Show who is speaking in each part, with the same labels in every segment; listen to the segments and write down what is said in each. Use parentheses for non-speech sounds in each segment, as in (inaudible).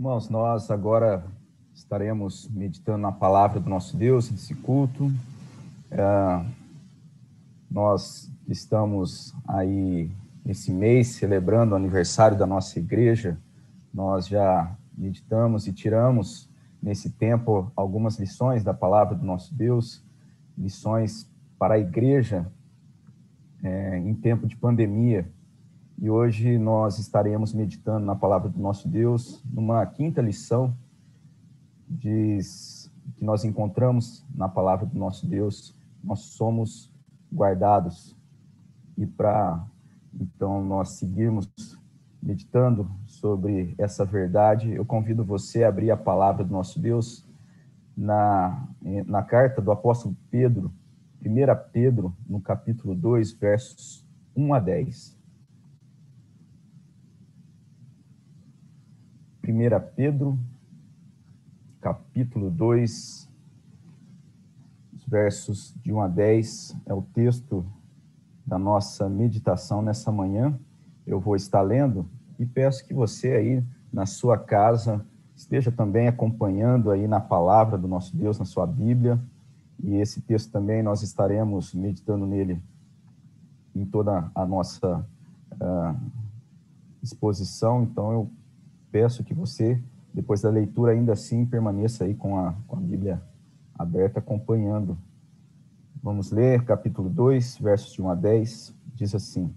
Speaker 1: Irmãos, nós agora estaremos meditando na palavra do nosso Deus nesse culto. É, nós estamos aí esse mês celebrando o aniversário da nossa igreja. Nós já meditamos e tiramos nesse tempo algumas lições da palavra do nosso Deus, lições para a igreja é, em tempo de pandemia. E hoje nós estaremos meditando na palavra do nosso Deus, numa quinta lição diz, que nós encontramos na palavra do nosso Deus, nós somos guardados. E para então nós seguirmos meditando sobre essa verdade, eu convido você a abrir a palavra do nosso Deus na, na carta do apóstolo Pedro, 1 Pedro, no capítulo 2, versos 1 a 10. 1 Pedro, capítulo 2, versos de 1 a 10, é o texto da nossa meditação nessa manhã. Eu vou estar lendo e peço que você aí na sua casa esteja também acompanhando aí na palavra do nosso Deus, na sua Bíblia. E esse texto também nós estaremos meditando nele em toda a nossa uh, exposição. Então eu peço que você, depois da leitura, ainda assim permaneça aí com a, com a Bíblia aberta, acompanhando. Vamos ler capítulo 2, versos de 1 a 10, diz assim: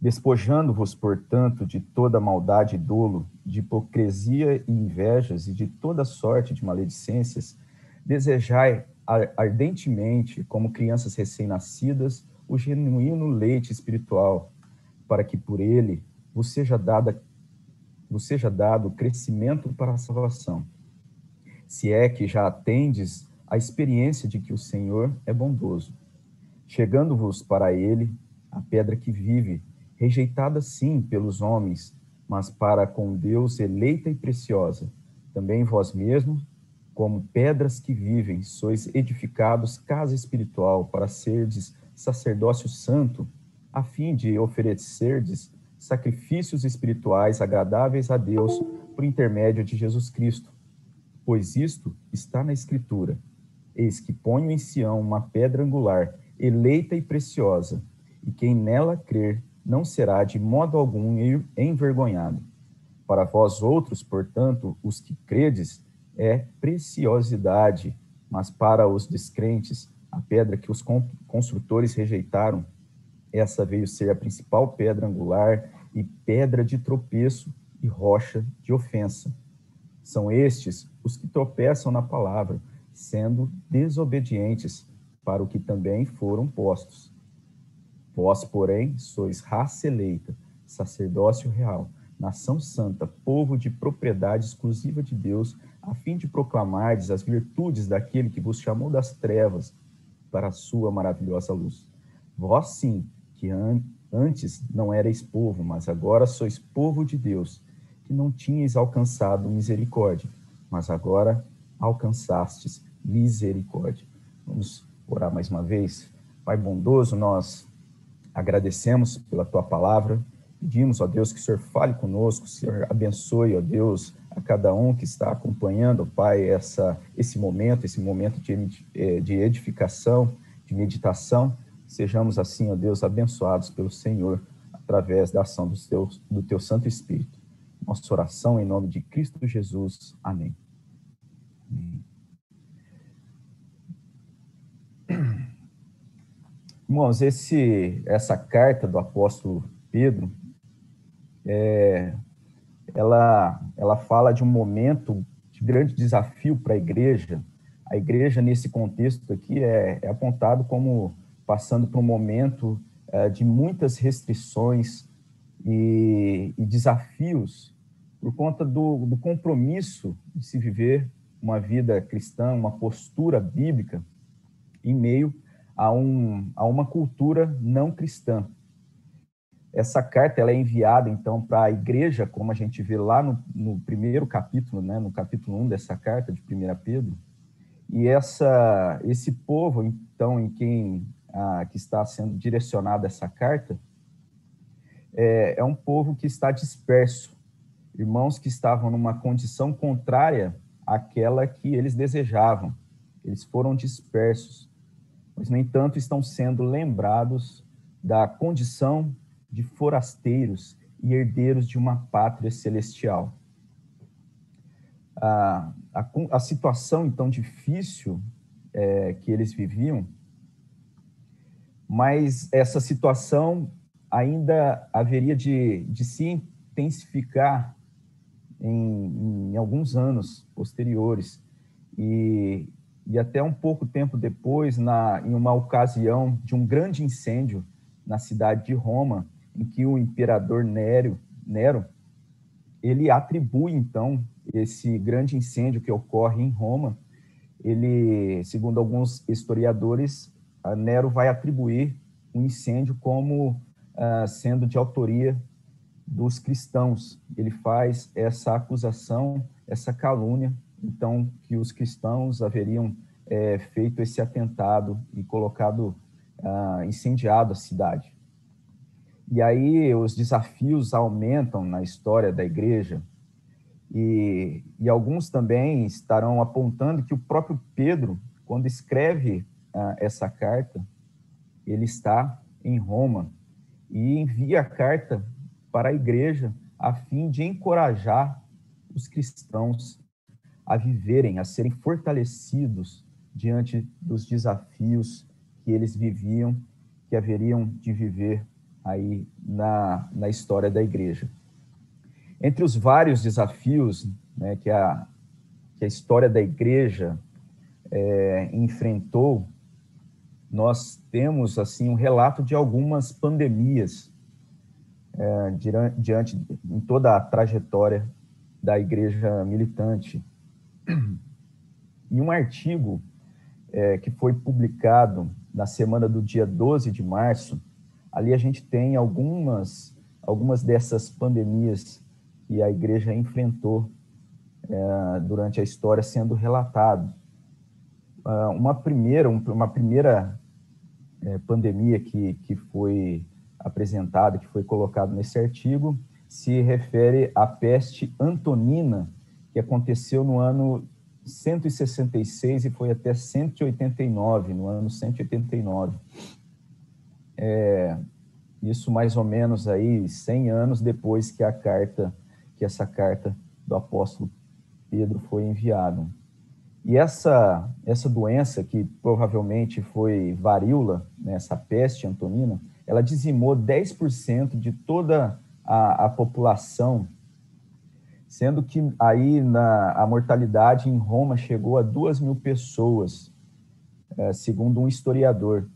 Speaker 1: Despojando-vos, portanto, de toda maldade e dolo, de hipocrisia e invejas e de toda sorte de maledicências, desejai ardentemente, como crianças recém-nascidas, o genuíno leite espiritual, para que por ele vos seja dada vos seja dado crescimento para a salvação. Se é que já atendes a experiência de que o Senhor é bondoso, chegando-vos para ele a pedra que vive, rejeitada sim pelos homens, mas para com Deus eleita e preciosa. Também vós mesmos, como pedras que vivem, sois edificados casa espiritual para serdes sacerdócio santo, a fim de oferecerdes sacrifícios espirituais agradáveis a Deus por intermédio de Jesus Cristo. Pois isto está na Escritura: Eis que ponho em Sião uma pedra angular, eleita e preciosa, e quem nela crer não será de modo algum envergonhado. Para vós outros, portanto, os que credes, é preciosidade, mas para os descrentes, a pedra que os construtores rejeitaram, essa veio ser a principal pedra angular e pedra de tropeço e rocha de ofensa. São estes os que tropeçam na palavra, sendo desobedientes para o que também foram postos. Vós, porém, sois raça eleita, sacerdócio real, nação santa, povo de propriedade exclusiva de Deus, a fim de proclamardes as virtudes daquele que vos chamou das trevas para a sua maravilhosa luz. Vós sim, que an antes não erais povo, mas agora sois povo de Deus, que não tinhais alcançado misericórdia, mas agora alcançastes misericórdia. Vamos orar mais uma vez. Pai bondoso, nós agradecemos pela tua palavra, pedimos, ó Deus, que o Senhor fale conosco, o Senhor abençoe, ó Deus, a cada um que está acompanhando, Pai, essa, esse momento, esse momento de, eh, de edificação, de meditação, Sejamos assim, ó Deus, abençoados pelo Senhor através da ação do teu, do teu Santo Espírito. Nossa oração em nome de Cristo Jesus. Amém. Amém. Irmãos, esse, essa carta do apóstolo Pedro, é, ela, ela fala de um momento de grande desafio para a igreja. A igreja, nesse contexto aqui, é, é apontado como passando por um momento uh, de muitas restrições e, e, desafios por conta do, do compromisso de se viver uma vida cristã, uma postura bíblica em meio a, um, a uma cultura não cristã. Essa carta ela é enviada, então, para a igreja, como a gente vê lá no, no primeiro capítulo, né, no capítulo 1 dessa carta de 1 Pedro. E essa, esse povo, então, em quem ah, que está sendo direcionada essa carta, é, é, um povo que está disperso. irmãos que estavam numa condição contrária àquela que eles desejavam. Eles foram dispersos, mas, no entanto, estão sendo lembrados da condição de forasteiros e herdeiros de uma pátria celestial. A, a, a situação, então, difícil é, que eles viviam, mas essa situação ainda haveria de, de se intensificar em, em alguns anos posteriores. E, e até um pouco tempo depois, na, em uma ocasião de um grande incêndio na cidade de Roma, em que o imperador Nero, Nero ele atribui então esse grande incêndio que ocorre em Roma, ele, segundo alguns historiadores, Nero vai atribuir o incêndio como uh, sendo de autoria dos cristãos. Ele faz essa acusação, essa calúnia, então, que os cristãos haveriam é, feito esse atentado e colocado, uh, incendiado a cidade. E aí os desafios aumentam na história da igreja, e, e alguns também estarão apontando que o próprio Pedro, quando escreve essa carta, ele está em Roma e envia a carta para a igreja a fim de encorajar os cristãos a viverem, a serem fortalecidos diante dos desafios que eles viviam, que haveriam de viver aí na, na história da igreja. Entre os vários desafios né, que, a, que a história da igreja é, enfrentou, nós temos assim um relato de algumas pandemias é, diante em toda a trajetória da igreja militante. Em um artigo é, que foi publicado na semana do dia 12 de março, ali a gente tem algumas, algumas dessas pandemias que a igreja enfrentou é, durante a história sendo relatado. Uh, uma primeira, uma primeira é, pandemia que, que foi apresentada, que foi colocado nesse artigo, se refere à peste antonina, que aconteceu no ano 166 e foi até 189, no ano 189. É, isso mais ou menos aí 100 anos depois que a carta, que essa carta do apóstolo Pedro foi enviada. E essa, essa doença, que provavelmente foi varíola, né, essa peste antonina, ela dizimou 10% de toda a, a, população, sendo que aí na, a mortalidade em Roma chegou a 2 mil pessoas, é, segundo um historiador.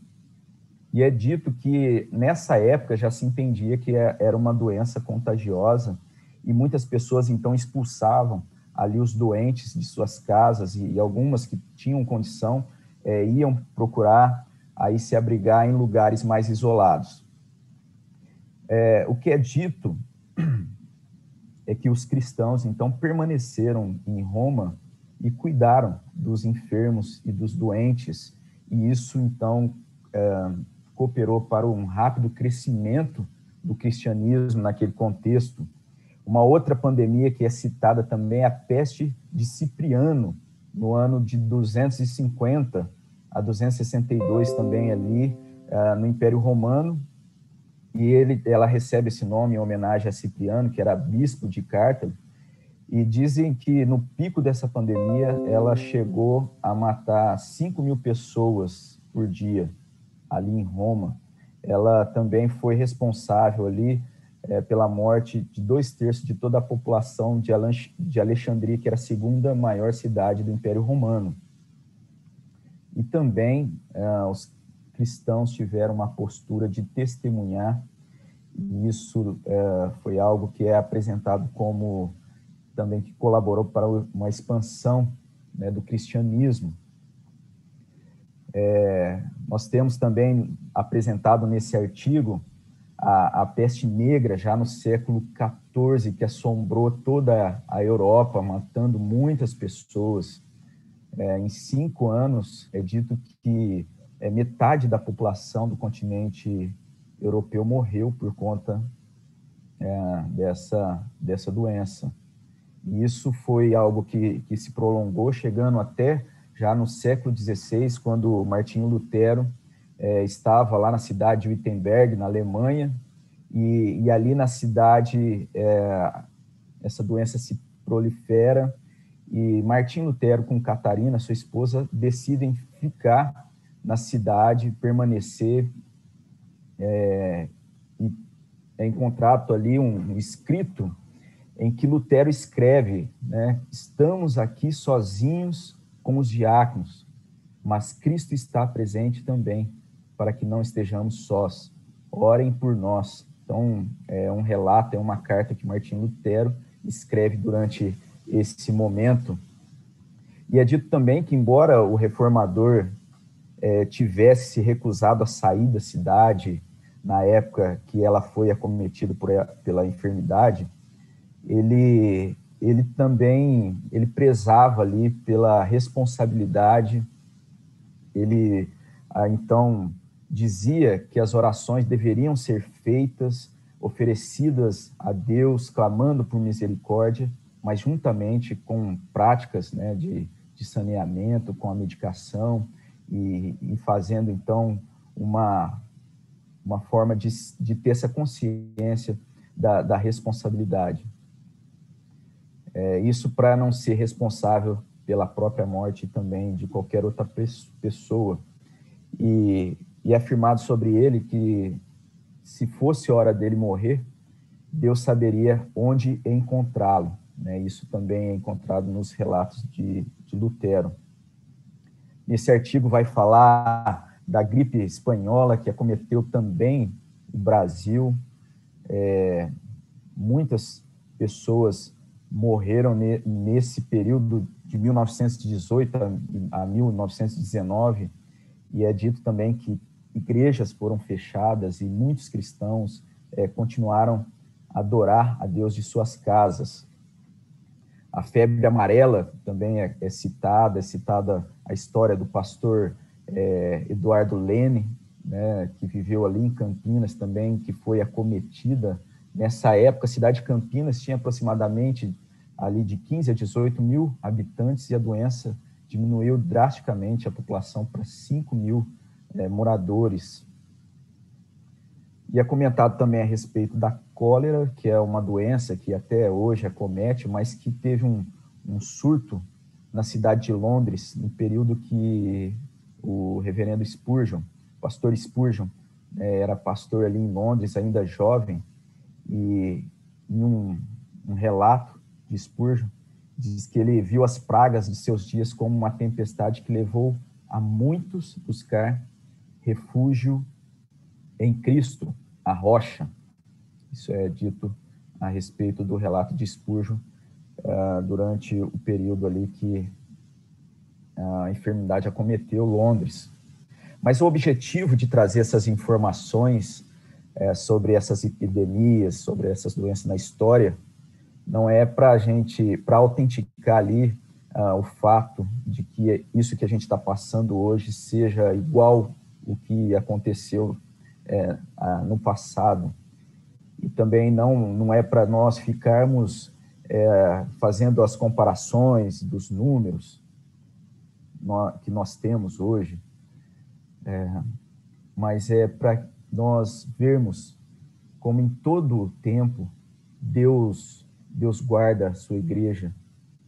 Speaker 1: E é dito que nessa época já se entendia que é, era uma doença contagiosa e muitas pessoas então expulsavam ali os doentes de suas casas e, e algumas que tinham condição é, iam procurar aí se abrigar em lugares mais isolados. É, o que é dito é que os cristãos então permaneceram em Roma e cuidaram dos enfermos e dos doentes e isso então é, cooperou para um rápido crescimento do cristianismo naquele contexto uma outra pandemia que é citada também é a peste de Cipriano, no ano de 250 a 262 também ali uh, no Império Romano. E ele, ela recebe esse nome em homenagem a Cipriano, que era bispo de Cartago. E dizem que no pico dessa pandemia ela chegou a matar 5 mil pessoas por dia ali em Roma. Ela também foi responsável ali é, pela morte de dois terços de toda a população de, de Alexandria, que era a segunda maior cidade do Império Romano. E também é, os cristãos tiveram uma postura de testemunhar, e isso é, foi algo que é apresentado como também que colaborou para uma expansão né, do cristianismo. É, nós temos também apresentado nesse artigo a, a peste negra já no século XIV, que assombrou toda a Europa, matando muitas pessoas. É, em cinco anos, é dito que é, metade da população do continente europeu morreu por conta é, dessa, dessa doença. E isso foi algo que, que se prolongou, chegando até já no século XVI, quando Martinho Lutero é, estava lá na cidade de Wittenberg, na Alemanha, e, e ali na cidade é, essa doença se prolifera e Martim Lutero com Catarina, sua esposa, decidem ficar na cidade, permanecer é, e é encontrado ali um, um escrito em que Lutero escreve, né, estamos aqui sozinhos com os diáconos, mas Cristo está presente também, para que não estejamos sós. Orem por nós. Então, é um relato, é uma carta que Martim Lutero escreve durante esse momento. E é dito também que, embora o reformador é, tivesse se recusado a sair da cidade na época que ela foi acometida por, pela enfermidade, ele, ele também ele prezava ali pela responsabilidade, ele ah, então dizia que as orações deveriam ser feitas, oferecidas a Deus, clamando por misericórdia, mas juntamente com práticas né, de, de saneamento, com a medicação e, e fazendo então uma, uma forma de, de ter essa consciência da, da responsabilidade. É, isso para não ser responsável pela própria morte também de qualquer outra pessoa. E, e é afirmado sobre ele que se fosse hora dele morrer, Deus saberia onde encontrá-lo. Né? Isso também é encontrado nos relatos de, de Lutero. Nesse artigo vai falar da gripe espanhola que acometeu também o Brasil. É, muitas pessoas morreram ne, nesse período de 1918 a, a 1919 e é dito também que igrejas foram fechadas e muitos cristãos é, continuaram a adorar a Deus de suas casas. A febre amarela também é, é citada, é citada a história do pastor é, Eduardo Lene, né, que viveu ali em Campinas também, que foi acometida. Nessa época, a cidade de Campinas tinha aproximadamente ali de 15 a 18 mil habitantes e a doença diminuiu drasticamente a população para 5 mil é, moradores. E é comentado também a respeito da cólera, que é uma doença que até hoje acomete, mas que teve um, um surto na cidade de Londres, no período que o reverendo Spurgeon, pastor Spurgeon, é, era pastor ali em Londres, ainda jovem, e em um, um relato de Spurgeon, diz que ele viu as pragas de seus dias como uma tempestade que levou a muitos buscar refúgio em Cristo, a rocha. Isso é dito a respeito do relato de Spurgeon uh, durante o período ali que a enfermidade acometeu Londres. Mas o objetivo de trazer essas informações é, sobre essas epidemias, sobre essas doenças na história, não é para a gente, para autenticar ali uh, o fato de que isso que a gente está passando hoje seja igual o que aconteceu é, no passado. E também não, não é para nós ficarmos é, fazendo as comparações dos números que nós temos hoje, é, mas é para nós vermos como em todo o tempo Deus Deus guarda a sua igreja,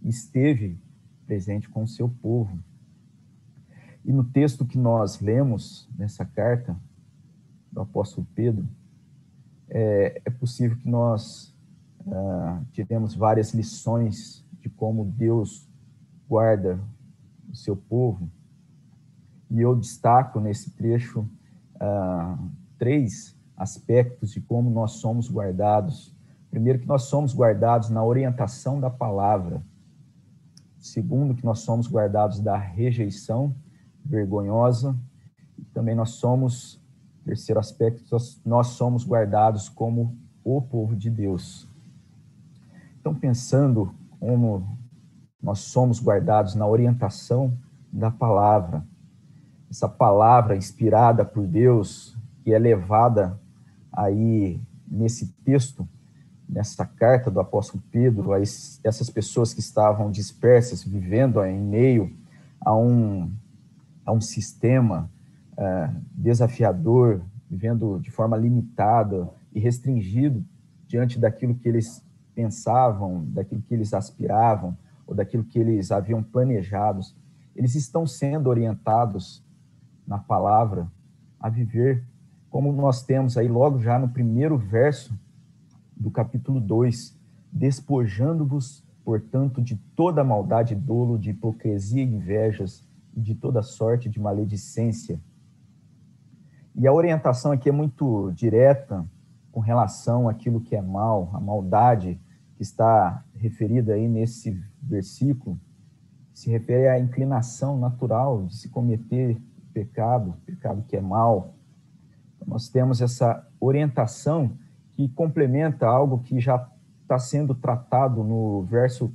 Speaker 1: esteve presente com o seu povo. E no texto que nós lemos nessa carta do apóstolo Pedro, é, é possível que nós ah, tiremos várias lições de como Deus guarda o seu povo. E eu destaco nesse trecho ah, três aspectos de como nós somos guardados. Primeiro, que nós somos guardados na orientação da palavra. Segundo, que nós somos guardados da rejeição vergonhosa. Também nós somos, terceiro aspecto, nós somos guardados como o povo de Deus. Então, pensando como nós somos guardados na orientação da palavra, essa palavra inspirada por Deus, que é levada aí nesse texto, nessa carta do apóstolo Pedro a essas pessoas que estavam dispersas, vivendo em meio a um, a um sistema é, desafiador, vivendo de forma limitada e restringido diante daquilo que eles pensavam, daquilo que eles aspiravam ou daquilo que eles haviam planejados, eles estão sendo orientados na palavra a viver como nós temos aí logo já no primeiro verso do capítulo 2, despojando-vos, portanto, de toda maldade dolo, de hipocrisia e invejas, de toda sorte de maledicência. E a orientação aqui é muito direta com relação àquilo que é mal, a maldade que está referida aí nesse versículo, se refere à inclinação natural de se cometer pecado, pecado que é mal. Nós temos essa orientação que complementa algo que já está sendo tratado no verso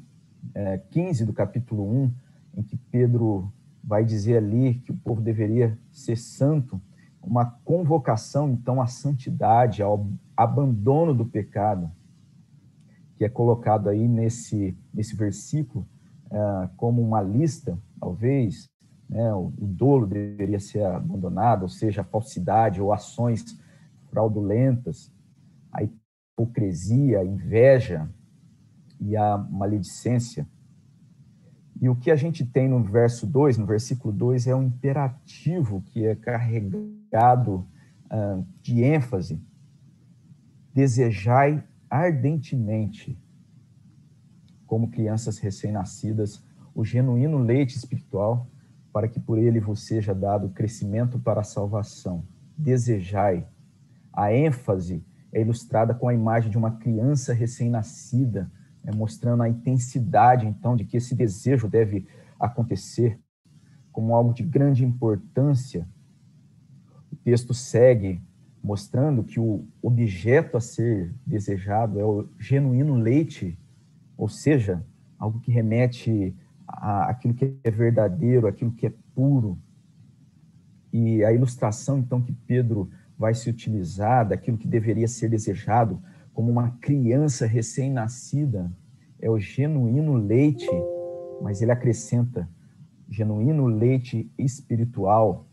Speaker 1: é, 15 do capítulo 1, em que Pedro vai dizer ali que o povo deveria ser santo, uma convocação, então, à santidade, ao abandono do pecado, que é colocado aí nesse, nesse versículo é, como uma lista, talvez, né, o, o dolo deveria ser abandonado, ou seja, a falsidade ou ações fraudulentas, a hipocrisia, a inveja e a maledicência. E o que a gente tem no verso 2, no versículo 2, é um imperativo que é carregado uh, de ênfase. Desejai ardentemente, como crianças recém-nascidas, o genuíno leite espiritual, para que por ele vos seja dado crescimento para a salvação. Desejai. A ênfase é ilustrada com a imagem de uma criança recém-nascida, né, mostrando a intensidade, então, de que esse desejo deve acontecer como algo de grande importância. O texto segue mostrando que o objeto a ser desejado é o genuíno leite, ou seja, algo que remete àquilo que é verdadeiro, aquilo que é puro. E a ilustração, então, que Pedro vai se utilizar daquilo que deveria ser desejado como uma criança recém-nascida. É o genuíno leite, mas ele acrescenta genuíno leite espiritual.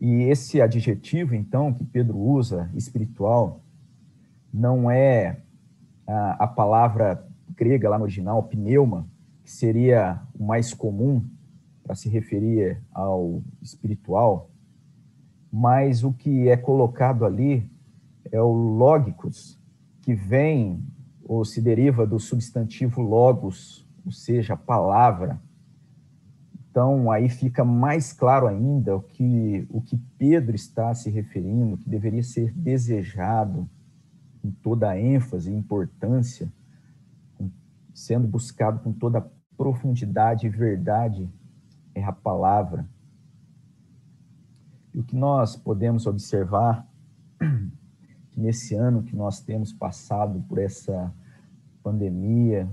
Speaker 1: E esse adjetivo, então, que Pedro usa, espiritual, não é a, a palavra grega lá no original, pneuma, que seria o mais comum para se referir ao espiritual, mas o que é colocado ali é o lógicos, que vem ou se deriva do substantivo logos, ou seja, palavra. Então, aí fica mais claro ainda o que, o que Pedro está se referindo, que deveria ser desejado com toda a ênfase e importância, sendo buscado com toda profundidade e verdade, é a palavra. E o que nós podemos observar (clears throat) que nesse ano que nós temos passado por essa pandemia,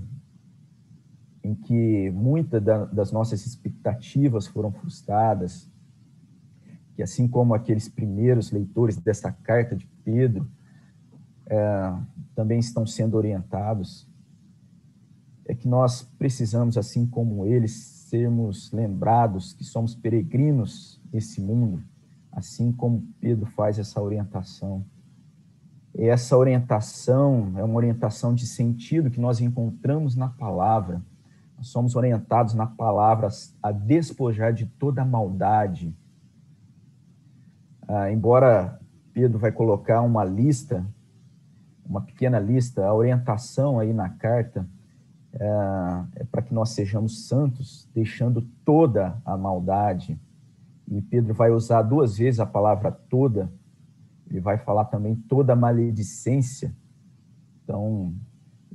Speaker 1: em que muitas das nossas expectativas foram frustradas, que assim como aqueles primeiros leitores dessa carta de Pedro é, também estão sendo orientados, é que nós precisamos, assim como eles, sermos lembrados que somos peregrinos nesse mundo, assim como Pedro faz essa orientação. Essa orientação é uma orientação de sentido que nós encontramos na palavra. Nós somos orientados na palavra a despojar de toda a maldade. Ah, embora Pedro vai colocar uma lista, uma pequena lista, a orientação aí na carta é, é para que nós sejamos santos, deixando toda a maldade e Pedro vai usar duas vezes a palavra toda, ele vai falar também toda maledicência. Então,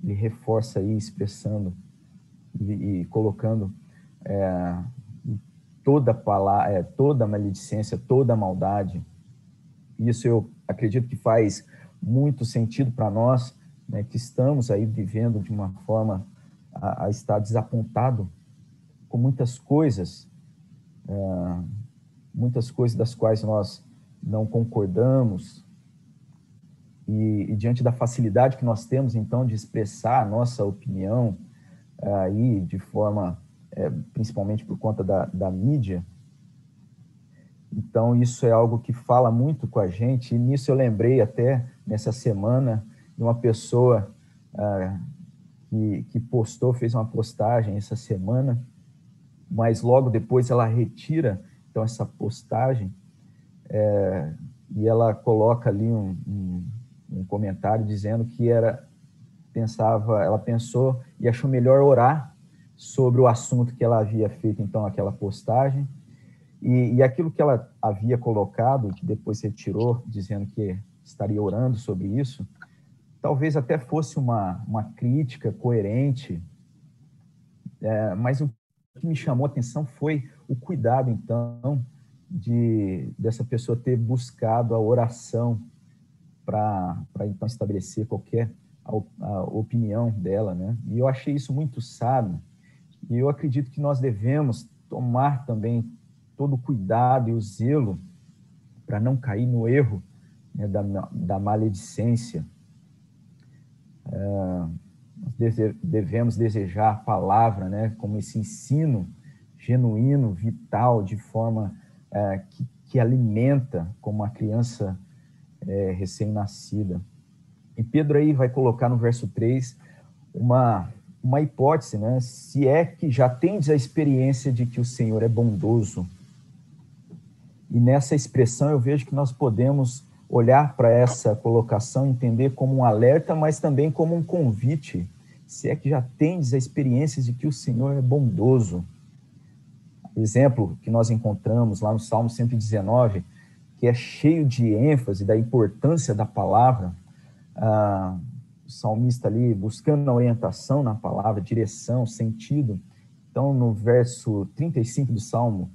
Speaker 1: ele reforça aí, expressando e, e colocando é, toda palavra, é, toda maledicência, toda maldade. Isso eu acredito que faz muito sentido para nós, né, que estamos aí vivendo de uma forma a, a estar desapontado com muitas coisas. É, muitas coisas das quais nós não concordamos, e, e, diante da facilidade que nós temos, então, de expressar a nossa opinião aí de forma, é, principalmente por conta da, da mídia, então isso é algo que fala muito com a gente. E nisso eu lembrei até nessa semana de uma pessoa ah, que, que postou, fez uma postagem essa semana, mas logo depois ela retira então essa postagem é, e ela coloca ali um, um, um, comentário dizendo que era pensava, ela pensou e achou melhor orar sobre o assunto que ela havia feito então aquela postagem. E, e aquilo que ela havia colocado que depois retirou dizendo que estaria orando sobre isso talvez até fosse uma uma crítica coerente é, mas o que me chamou a atenção foi o cuidado, então, de dessa pessoa ter buscado a oração para então estabelecer qualquer a, a, opinião dela, né? E eu achei isso muito sábio. E eu acredito que nós devemos tomar também todo o cuidado e o zelo para não cair no erro né, da, da maledicência. É, devemos desejar a palavra, né, como esse ensino genuíno, vital, de forma é, que, que, alimenta como uma criança é, recém-nascida. E Pedro aí vai colocar no verso 3 uma, uma hipótese, né? Se é que já tens a experiência de que o Senhor é bondoso. E nessa expressão eu vejo que nós podemos olhar para essa colocação, entender como um alerta, mas também como um convite. Se é que já tens a experiência de que o Senhor é bondoso. Exemplo que nós encontramos lá no Salmo 119, que é cheio de ênfase da importância da palavra. Ah, o salmista ali buscando orientação na palavra, direção, sentido. Então, no verso 35 do Salmo,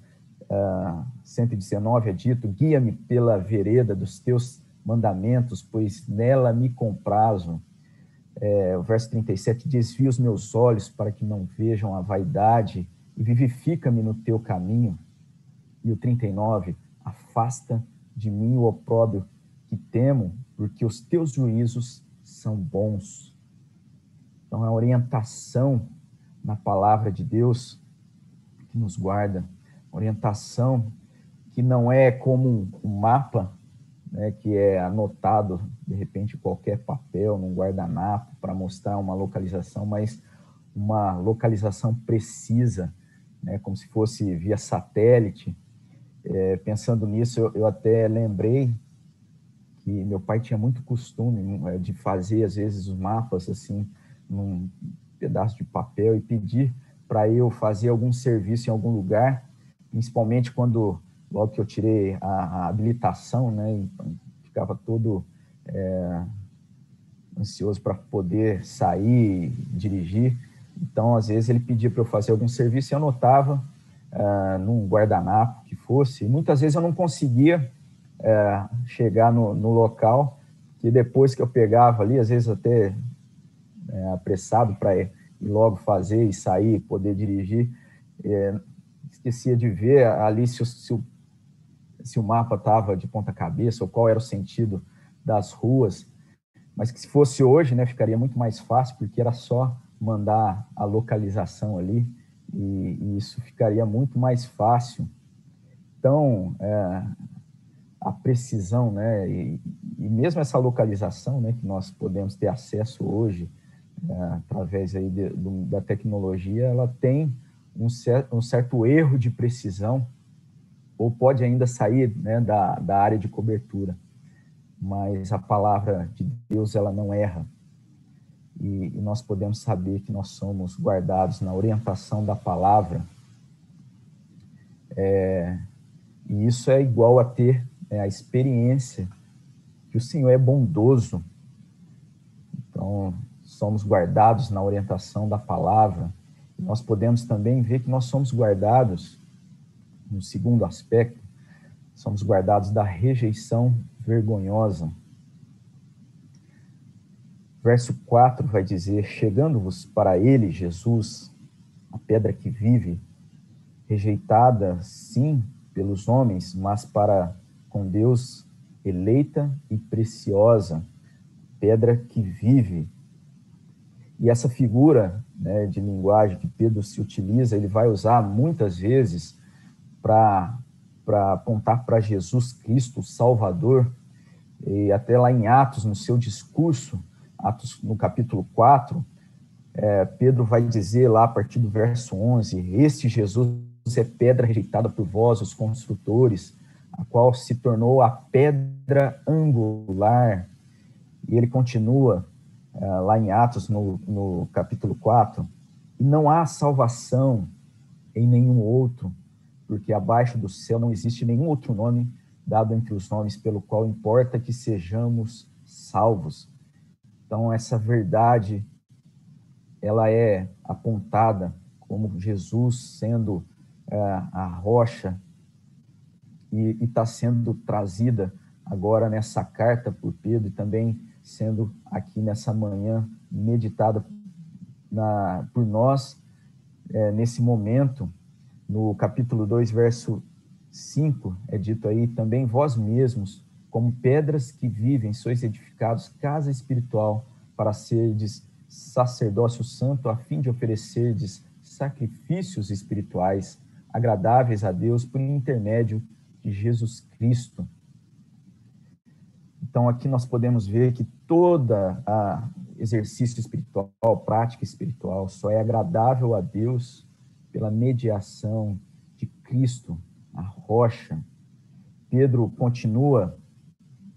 Speaker 1: 119 é dito: Guia-me pela vereda dos teus mandamentos, pois nela me comprazo. É, o verso 37: Desvia os meus olhos para que não vejam a vaidade vivifica-me no teu caminho. E o 39: Afasta de mim o opróbrio que temo, porque os teus juízos são bons. Então, a orientação na palavra de Deus que nos guarda orientação que não é como um mapa, né, que é anotado de repente qualquer papel, num guardanapo para mostrar uma localização, mas uma localização precisa, né, como se fosse via satélite. É, pensando nisso, eu, eu, até lembrei que meu pai tinha muito costume é, de fazer às vezes os mapas assim num pedaço de papel e pedir para eu fazer algum serviço em algum lugar principalmente quando, logo que eu tirei a, a habilitação, né, ficava todo é, ansioso para poder sair, dirigir. Então, às vezes, ele pedia para eu fazer algum serviço e eu anotava é, num guardanapo que fosse. E muitas vezes eu não conseguia é, chegar no, no, local, que depois que eu pegava ali, às vezes até é, apressado para ir, logo fazer e sair, poder dirigir, esquecia de ver ali se se o, se o mapa estava de ponta cabeça ou qual era o sentido das ruas, mas que se fosse hoje, né, ficaria muito mais fácil, porque era só mandar a localização ali e, e isso ficaria muito mais fácil. Então, é, a precisão, né, e, e, mesmo essa localização, né, que nós podemos ter acesso hoje é, através aí de, da tecnologia, ela tem um certo, um certo erro de precisão, ou pode ainda sair né, da, da área de cobertura. Mas a palavra de Deus, ela não erra. E, e nós podemos saber que nós somos guardados na orientação da palavra. É, e isso é igual a ter é, a experiência que o Senhor é bondoso. Então, somos guardados na orientação da palavra nós podemos também ver que nós somos guardados, no segundo aspecto, somos guardados da rejeição vergonhosa. Verso 4 vai dizer: Chegando-vos para ele, Jesus, a pedra que vive, rejeitada, sim, pelos homens, mas para com Deus eleita e preciosa. pedra que vive. E essa figura né, de linguagem que Pedro se utiliza, ele vai usar muitas vezes para apontar para Jesus Cristo, Salvador, e até lá em Atos, no seu discurso, Atos no capítulo 4, é, Pedro vai dizer lá a partir do verso 11: Este Jesus é pedra rejeitada por vós, os construtores, a qual se tornou a pedra angular. E ele continua é, lá em Atos, no, no capítulo 4, e não há salvação em nenhum outro, porque abaixo do céu não existe nenhum outro nome dado entre os nomes pelo qual importa que sejamos salvos. Então, essa verdade, ela é apontada como Jesus sendo é, a rocha e está sendo trazida agora nessa carta por Pedro e também sendo aqui nessa manhã meditada na, por nós é, nesse momento, no capítulo 2, verso 5, é dito aí também vós mesmos, como pedras que vivem, sois edificados casa espiritual para serdes sacerdócio santo, a fim de oferecerdes sacrifícios espirituais agradáveis a Deus por intermédio de Jesus Cristo. Então aqui nós podemos ver que toda a exercício espiritual, prática espiritual, só é agradável a Deus pela mediação de Cristo, a rocha. Pedro continua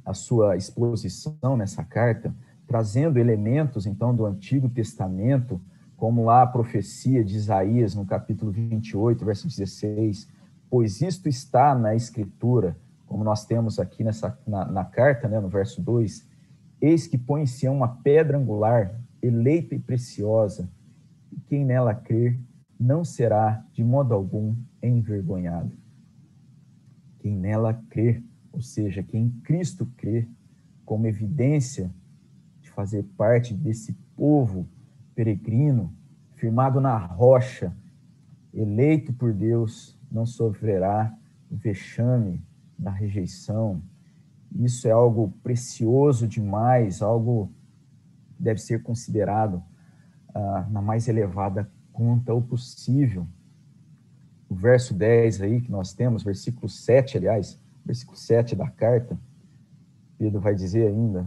Speaker 1: a sua exposição nessa carta, trazendo elementos, então, do Antigo Testamento, como lá a profecia de Isaías, no capítulo 28, verso 16, pois isto está na Escritura, como nós temos aqui nessa, na, na carta, né, no verso 2, eis que põe-se uma pedra angular, eleita e preciosa, e quem nela crer não será, de modo algum, envergonhado. Quem nela crê, ou seja, quem em Cristo crê, como evidência de fazer parte desse povo peregrino, firmado na rocha, eleito por Deus, não sofrerá o vexame da rejeição. Isso é algo precioso demais, algo que deve ser considerado ah, na mais elevada conta o possível o verso 10 aí que nós temos, versículo 7, aliás, versículo 7 da carta, Pedro vai dizer ainda: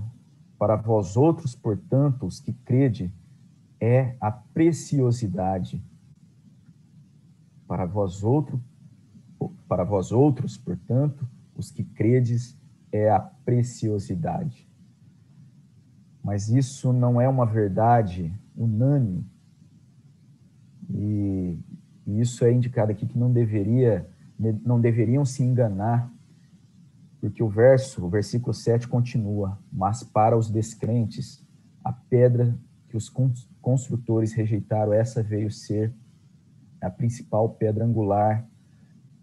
Speaker 1: Para vós outros, portanto, os que crede, é a preciosidade. Para vós outro, para vós outros, portanto, os que credes, é a preciosidade. Mas isso não é uma verdade unânime. E e isso é indicado aqui que não deveria não deveriam se enganar, porque o verso, o versículo 7 continua: "Mas para os descrentes, a pedra que os construtores rejeitaram, essa veio ser a principal pedra angular,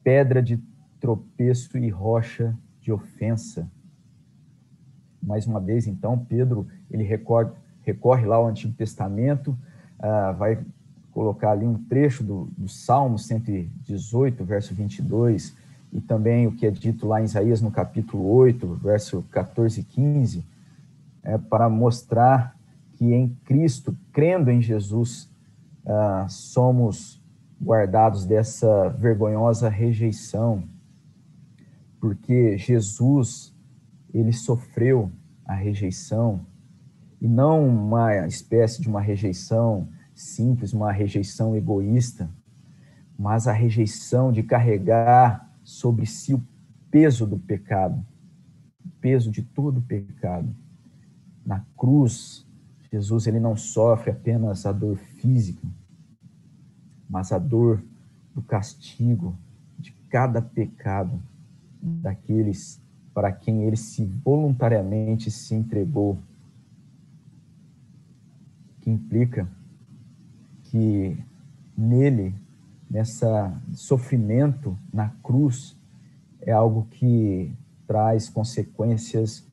Speaker 1: pedra de tropeço e rocha de ofensa." Mais uma vez, então, Pedro, ele recorre, recorre lá ao Antigo Testamento, uh, vai colocar ali um trecho do, do Salmo 118, verso 22, e também o que é dito lá em Isaías no capítulo 8, verso 14 e 15, é, para mostrar que em Cristo, crendo em Jesus, ah, somos guardados dessa vergonhosa rejeição, porque Jesus, ele sofreu a rejeição, e não uma espécie de uma rejeição simples, uma rejeição egoísta, mas a rejeição de carregar sobre si o peso do pecado, o peso de todo o pecado. Na cruz, Jesus ele não sofre apenas a dor física, mas a dor do castigo de cada pecado daqueles para quem ele se voluntariamente se entregou, que implica que nele, nessa sofrimento na cruz, é algo que traz consequências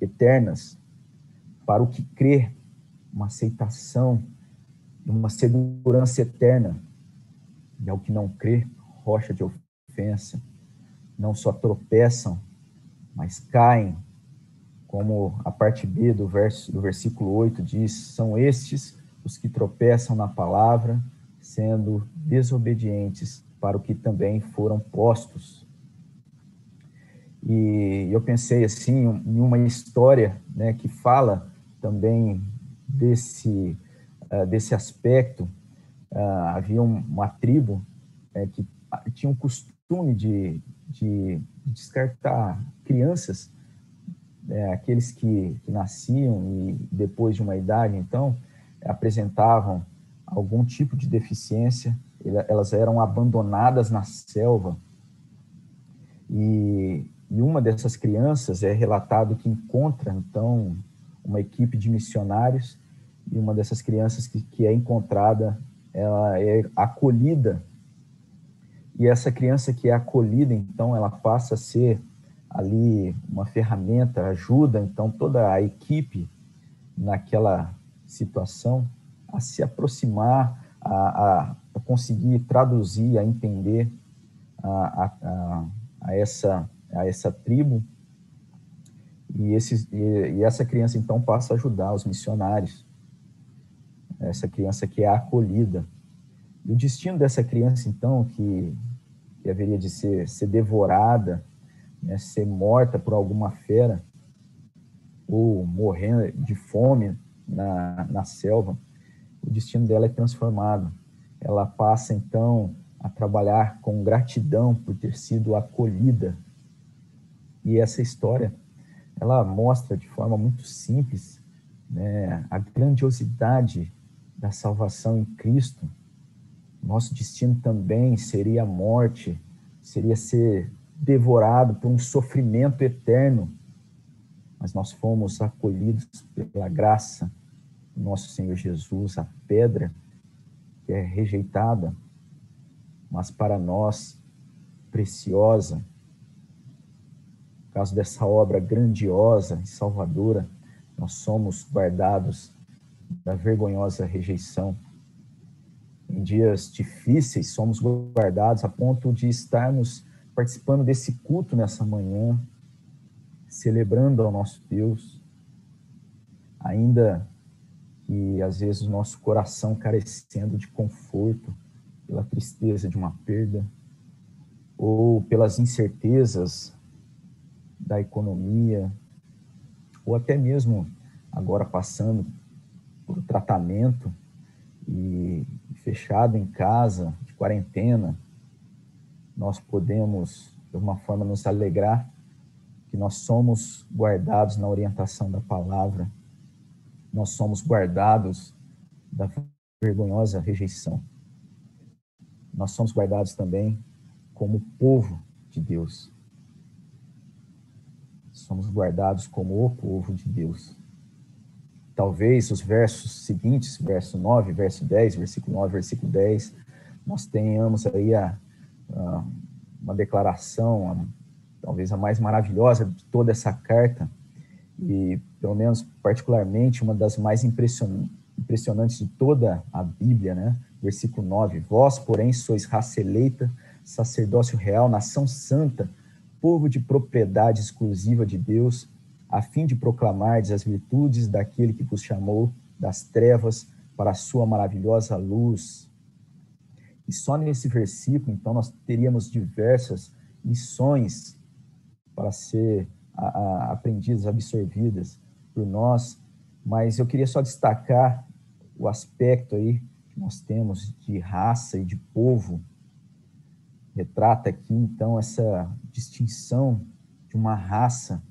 Speaker 1: eternas para o que crê, uma aceitação, uma segurança eterna. E ao que não crê, rocha de ofensa, não só tropeçam, mas caem como a parte B do, verso, do versículo 8 diz: são estes os que tropeçam na palavra, sendo desobedientes para o que também foram postos. E eu pensei assim em uma história né, que fala também desse, uh, desse aspecto. Uh, havia um, uma tribo uh, que tinha um costume de, de descartar crianças, né, aqueles que, que nasciam e depois de uma idade, então, apresentavam algum tipo de deficiência, elas eram abandonadas na selva. E, e uma dessas crianças é relatado que encontra, então, uma equipe de missionários, e uma dessas crianças que, que é encontrada, ela é acolhida. E essa criança que é acolhida, então, ela passa a ser ali uma ferramenta, ajuda, então, toda a equipe naquela situação a se aproximar, a, a, a conseguir traduzir, a entender a, a, essa, a essa tribo. E, e, e essa criança, então, passa a ajudar os missionários. Essa criança que é acolhida. E o destino dessa criança, então, que, que haveria de ser, ser devorada, né, ser morta por alguma fera, ou morrer de fome na, na selva, o destino dela é transformado. Ela passa então a trabalhar com gratidão por ter sido acolhida. E essa história, ela mostra de forma muito simples né, a grandiosidade da salvação em Cristo. Nosso destino também seria a morte, seria ser devorado por um sofrimento eterno. Mas nós fomos acolhidos pela graça nosso Senhor Jesus, a pedra que é rejeitada, mas para nós preciosa. Por causa dessa obra grandiosa e salvadora, nós somos guardados da vergonhosa rejeição. Em dias difíceis, somos guardados a ponto de estarmos participando desse culto nessa manhã, celebrando ao nosso Deus, ainda que às vezes o nosso coração carecendo de conforto pela tristeza de uma perda ou pelas incertezas da economia ou até mesmo agora passando por tratamento e fechado em casa, de quarentena, nós podemos, de alguma forma, nos alegrar que nós somos guardados na orientação da palavra nós somos guardados da vergonhosa rejeição. Nós somos guardados também como povo de Deus. Somos guardados como o povo de Deus. Talvez os versos seguintes, verso 9, verso 10, versículo 9, versículo 10, nós tenhamos aí a, a uma declaração, a, talvez a mais maravilhosa de toda essa carta, e pelo menos particularmente uma das mais impressionantes de toda a Bíblia, né? Versículo 9: Vós, porém, sois raça eleita, sacerdócio real, nação santa, povo de propriedade exclusiva de Deus, a fim de proclamar as virtudes daquele que vos chamou das trevas para a sua maravilhosa luz. E só nesse versículo, então, nós teríamos diversas lições para ser a, aprendidas, absorvidas por nós, mas eu queria só destacar o aspecto aí que nós temos de raça e de povo. Retrata aqui, então, essa distinção de uma raça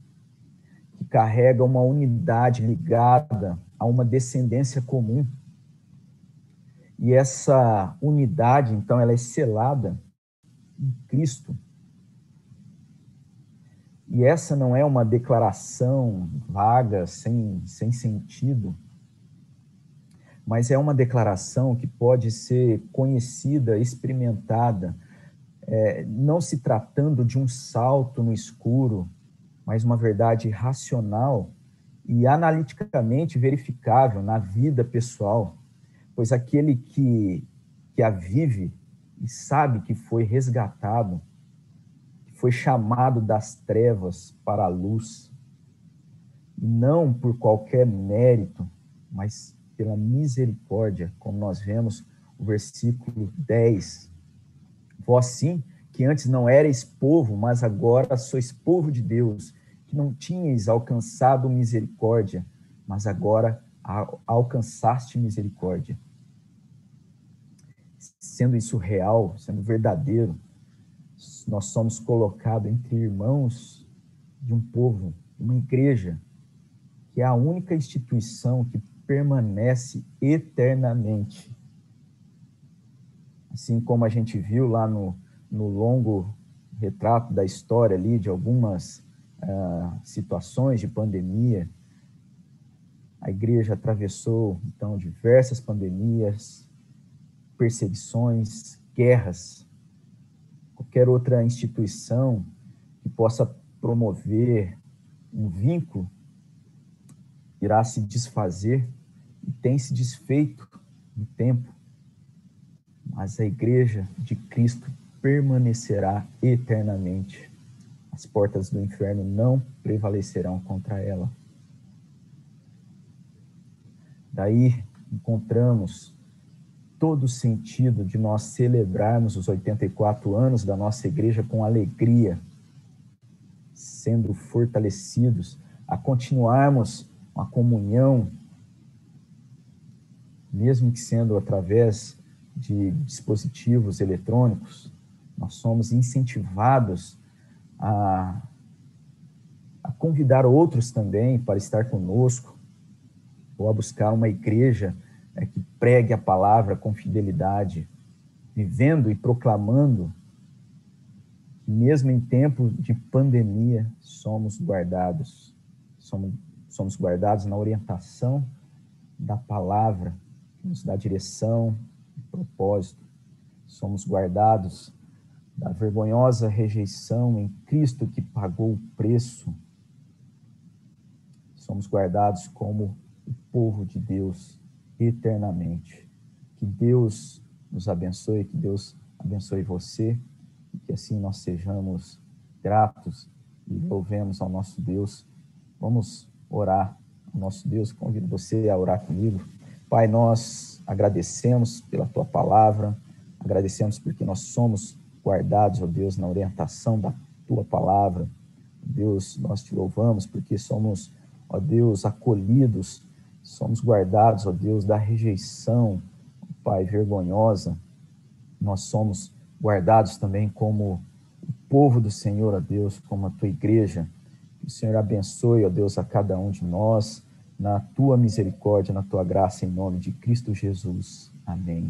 Speaker 1: que carrega uma unidade ligada a uma descendência comum. E essa unidade, então, ela é selada em Cristo. E essa não é uma declaração vaga, sem, sem sentido, mas é uma declaração que pode ser conhecida, experimentada, é, não se tratando de um salto no escuro, mas uma verdade racional e analiticamente verificável na vida pessoal, pois aquele que, que a vive e sabe que foi resgatado, foi chamado das trevas para a luz, não por qualquer mérito, mas pela misericórdia, como nós vemos o versículo 10. Vós sim, que antes não erais povo, mas agora sois povo de Deus, que não tinhais alcançado misericórdia, mas agora alcançaste misericórdia. Sendo isso real, sendo verdadeiro, nós somos colocados entre irmãos de um povo, uma igreja, que é a única instituição que permanece eternamente. Assim como a gente viu lá no, no longo retrato da história ali, de algumas uh, situações de pandemia, a igreja atravessou, então, diversas pandemias, perseguições, guerras. Qualquer outra instituição que possa promover um vínculo irá se desfazer e tem se desfeito no tempo. Mas a igreja de Cristo permanecerá eternamente. As portas do inferno não prevalecerão contra ela. Daí encontramos todo sentido de nós celebrarmos os 84 anos da nossa igreja com alegria, sendo fortalecidos a continuarmos uma comunhão, mesmo que sendo através de dispositivos eletrônicos, nós somos incentivados a, a convidar outros também para estar conosco, ou a buscar uma igreja é, que pregue a palavra com fidelidade, vivendo e proclamando que mesmo em tempo de pandemia somos guardados, somos, somos guardados na orientação da palavra que nos dá direção e propósito, somos guardados da vergonhosa rejeição em Cristo que pagou o preço, somos guardados como o povo de Deus eternamente. Que Deus nos abençoe, que Deus abençoe você, e que assim nós sejamos gratos e louvemos ao nosso Deus. Vamos orar ao nosso Deus, convido você a orar comigo. Pai, nós agradecemos pela tua palavra, agradecemos porque nós somos guardados, ó Deus, na orientação da tua palavra. Deus, nós te louvamos porque somos, ó Deus, acolhidos somos guardados, ó Deus, da rejeição, Pai, vergonhosa. Nós somos guardados também como o povo do Senhor, ó Deus, como a tua igreja. Que o Senhor abençoe, ó Deus, a cada um de nós, na tua misericórdia, na tua graça, em nome de Cristo Jesus. Amém.